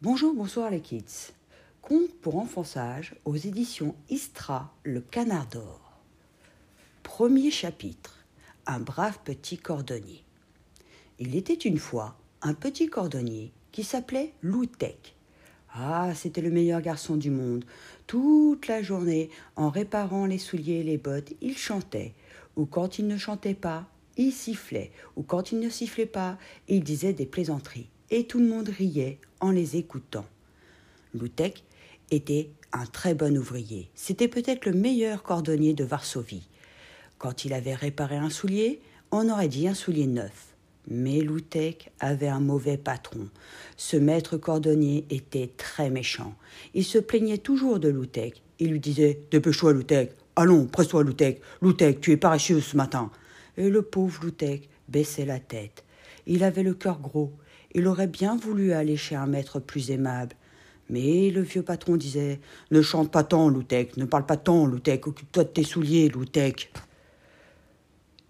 Bonjour, bonsoir les kids. Conte pour enfants aux éditions Istra, le canard d'or. Premier chapitre. Un brave petit cordonnier. Il était une fois un petit cordonnier qui s'appelait Loutek. Ah, c'était le meilleur garçon du monde. Toute la journée, en réparant les souliers et les bottes, il chantait. Ou quand il ne chantait pas, il sifflait. Ou quand il ne sifflait pas, il disait des plaisanteries et tout le monde riait en les écoutant. Loutek était un très bon ouvrier. C'était peut-être le meilleur cordonnier de Varsovie. Quand il avait réparé un soulier, on aurait dit un soulier neuf. Mais Loutek avait un mauvais patron. Ce maître cordonnier était très méchant. Il se plaignait toujours de Loutek. Il lui disait Dépêche-toi, Loutek. Allons, presse-toi, Loutek. Loutek, tu es paresseux ce matin. Et le pauvre Loutek baissait la tête. Il avait le cœur gros. Il aurait bien voulu aller chez un maître plus aimable. Mais le vieux patron disait Ne chante pas tant, Loutek, ne parle pas tant, Loutek, occupe-toi de tes souliers, Loutek.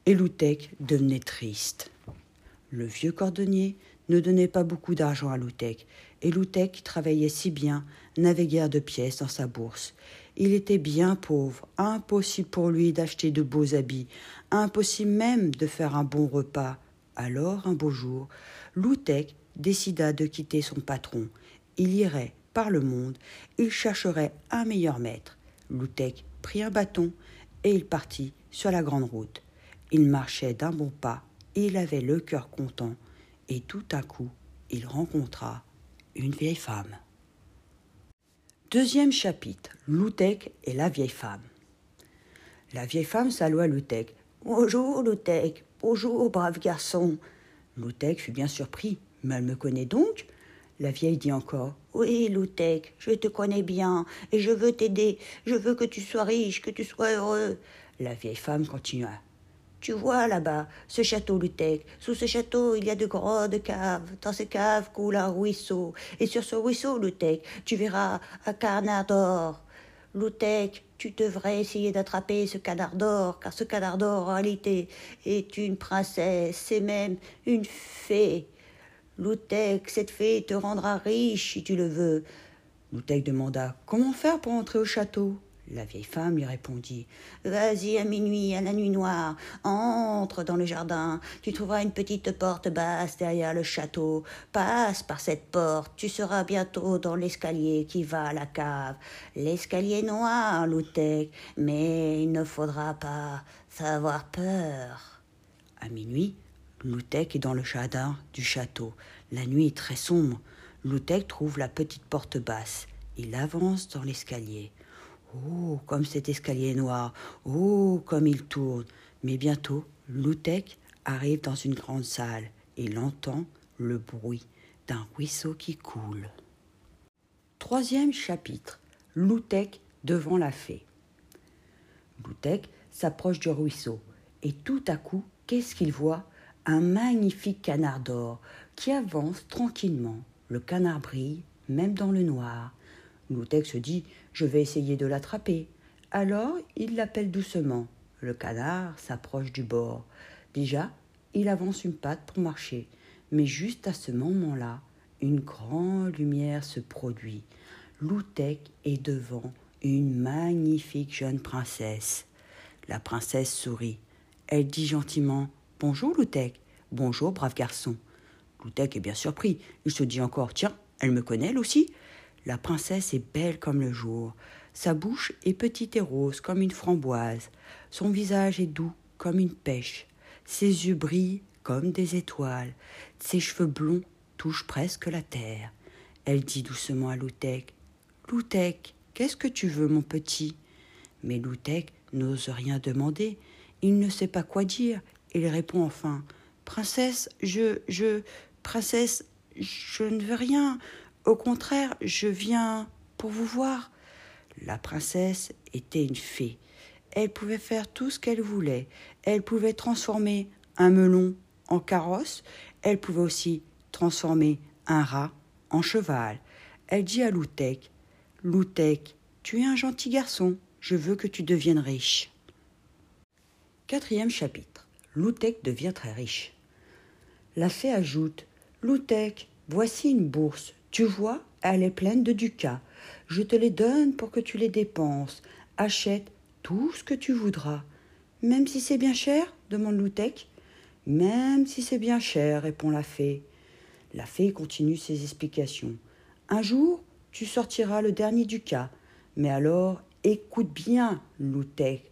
Et Loutek devenait triste. Le vieux cordonnier ne donnait pas beaucoup d'argent à Loutek, et Loutek, qui travaillait si bien, n'avait guère de pièces dans sa bourse. Il était bien pauvre, impossible pour lui d'acheter de beaux habits, impossible même de faire un bon repas. Alors, un beau jour, Loutek décida de quitter son patron. Il irait par le monde, il chercherait un meilleur maître. Loutek prit un bâton et il partit sur la grande route. Il marchait d'un bon pas, il avait le cœur content, et tout à coup, il rencontra une vieille femme. Deuxième chapitre Loutek et la vieille femme. La vieille femme salua Loutek. Bonjour, Loutek. Bonjour, brave garçon. Loutek fut bien surpris. Mais elle me connaît donc La vieille dit encore Oui, Loutek, je te connais bien, et je veux t'aider. Je veux que tu sois riche, que tu sois heureux. La vieille femme continua. Tu vois là-bas, ce château Loutek. Sous ce château, il y a de grandes caves. Dans ces caves coule un ruisseau. Et sur ce ruisseau, Loutek, tu verras un canard d'or. Tu devrais essayer d'attraper ce canard d'or, car ce canard d'or, en réalité, est une princesse, c'est même une fée. Loutek, cette fée te rendra riche si tu le veux. Loutek demanda Comment faire pour entrer au château? La vieille femme lui répondit Vas-y à minuit, à la nuit noire, entre dans le jardin, tu trouveras une petite porte basse derrière le château. Passe par cette porte, tu seras bientôt dans l'escalier qui va à la cave. L'escalier noir, Loutek, mais il ne faudra pas avoir peur. À minuit, Loutek est dans le jardin du château. La nuit est très sombre. Loutek trouve la petite porte basse. Il avance dans l'escalier. Oh, comme cet escalier noir, oh, comme il tourne. Mais bientôt, Loutek arrive dans une grande salle et il entend le bruit d'un ruisseau qui coule. Troisième chapitre Loutek devant la fée. Loutek s'approche du ruisseau et tout à coup, qu'est-ce qu'il voit? Un magnifique canard d'or qui avance tranquillement. Le canard brille, même dans le noir. Loutek se dit Je vais essayer de l'attraper. Alors il l'appelle doucement. Le canard s'approche du bord. Déjà, il avance une patte pour marcher. Mais juste à ce moment-là, une grande lumière se produit. Loutek est devant une magnifique jeune princesse. La princesse sourit. Elle dit gentiment Bonjour, Loutek. Bonjour, brave garçon. Loutek est bien surpris. Il se dit encore Tiens, elle me connaît, elle aussi la princesse est belle comme le jour. Sa bouche est petite et rose comme une framboise. Son visage est doux comme une pêche. Ses yeux brillent comme des étoiles. Ses cheveux blonds touchent presque la terre. Elle dit doucement à Loutek Loutek, qu'est-ce que tu veux, mon petit? Mais Loutek n'ose rien demander. Il ne sait pas quoi dire. Il répond enfin Princesse, je, je, princesse, je ne veux rien. Au contraire, je viens pour vous voir. La princesse était une fée. Elle pouvait faire tout ce qu'elle voulait. Elle pouvait transformer un melon en carrosse. Elle pouvait aussi transformer un rat en cheval. Elle dit à Loutek Loutek, tu es un gentil garçon. Je veux que tu deviennes riche. Quatrième chapitre. Loutek devient très riche. La fée ajoute Loutek, voici une bourse tu vois, elle est pleine de ducats. Je te les donne pour que tu les dépenses. Achète tout ce que tu voudras. Même si c'est bien cher demande Loutek. Même si c'est bien cher, répond la fée. La fée continue ses explications. Un jour, tu sortiras le dernier ducat. Mais alors, écoute bien, Loutek.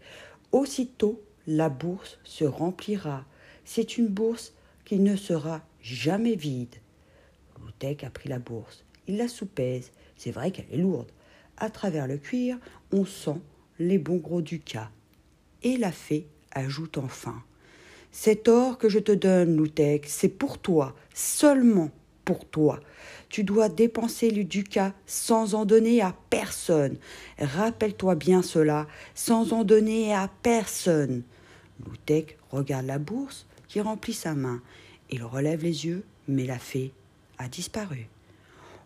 Aussitôt, la bourse se remplira. C'est une bourse qui ne sera jamais vide. Loutek a pris la bourse. Il la soupèse. C'est vrai qu'elle est lourde. À travers le cuir, on sent les bons gros ducats. Et la fée ajoute enfin Cet or que je te donne, Loutek, c'est pour toi, seulement pour toi. Tu dois dépenser le ducat sans en donner à personne. Rappelle-toi bien cela, sans en donner à personne. Loutek regarde la bourse qui remplit sa main. Il relève les yeux, mais la fée a disparu.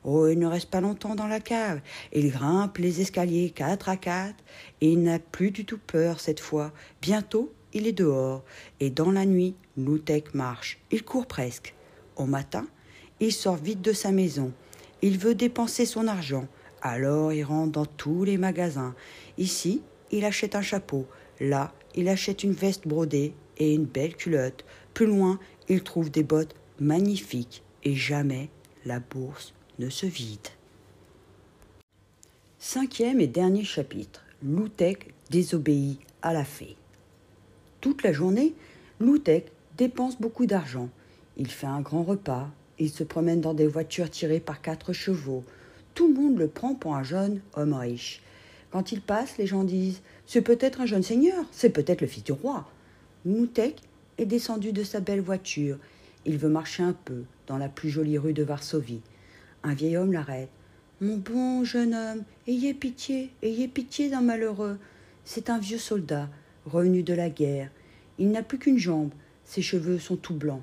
Oh, il ne reste pas longtemps dans la cave. Il grimpe les escaliers quatre à quatre, et il n'a plus du tout peur cette fois. Bientôt, il est dehors, et dans la nuit, Loutek marche. Il court presque. Au matin, il sort vite de sa maison. Il veut dépenser son argent. Alors il rentre dans tous les magasins. Ici, il achète un chapeau. Là, il achète une veste brodée et une belle culotte. Plus loin, il trouve des bottes magnifiques. Et jamais la bourse ne se vide. Cinquième et dernier chapitre. Loutek désobéit à la fée. Toute la journée, Loutek dépense beaucoup d'argent. Il fait un grand repas, il se promène dans des voitures tirées par quatre chevaux. Tout le monde le prend pour un jeune homme riche. Quand il passe, les gens disent C'est peut-être un jeune seigneur, c'est peut-être le fils du roi. Moutek est descendu de sa belle voiture. Il veut marcher un peu dans la plus jolie rue de Varsovie. Un vieil homme l'arrête. Mon bon jeune homme, ayez pitié, ayez pitié d'un malheureux. C'est un vieux soldat, revenu de la guerre. Il n'a plus qu'une jambe, ses cheveux sont tout blancs.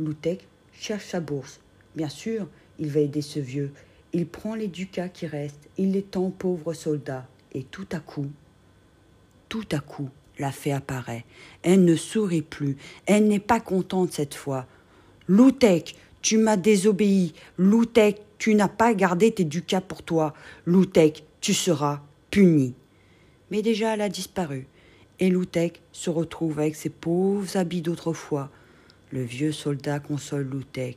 Loutek cherche sa bourse. Bien sûr, il va aider ce vieux. Il prend les ducats qui restent, il les tend au pauvre soldat. Et tout à coup, tout à coup, la fée apparaît. Elle ne sourit plus. Elle n'est pas contente cette fois. Loutek, tu m'as désobéi. Loutek, tu n'as pas gardé tes ducats pour toi. Loutek, tu seras puni. Mais déjà elle a disparu. Et Loutek se retrouve avec ses pauvres habits d'autrefois. Le vieux soldat console Loutek.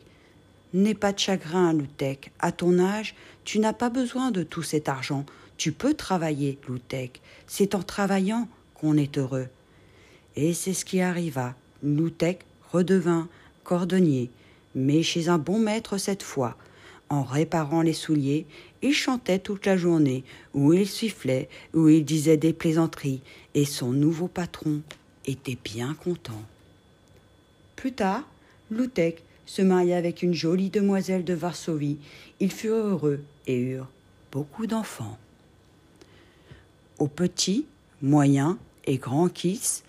N'aie pas de chagrin, Loutek. À ton âge, tu n'as pas besoin de tout cet argent. Tu peux travailler, Loutek. C'est en travaillant qu'on est heureux. Et c'est ce qui arriva. Loutek redevint cordonnier, mais chez un bon maître cette fois. En réparant les souliers, il chantait toute la journée, ou il sifflait, ou il disait des plaisanteries, et son nouveau patron était bien content. Plus tard, Loutek se maria avec une jolie demoiselle de Varsovie. Ils furent heureux et eurent beaucoup d'enfants. Aux petits, moyens et grands kiss,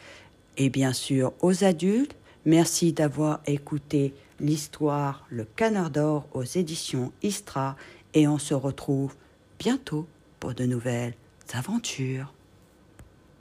et bien sûr aux adultes, merci d'avoir écouté l'histoire Le Canard d'Or aux éditions Istra et on se retrouve bientôt pour de nouvelles aventures.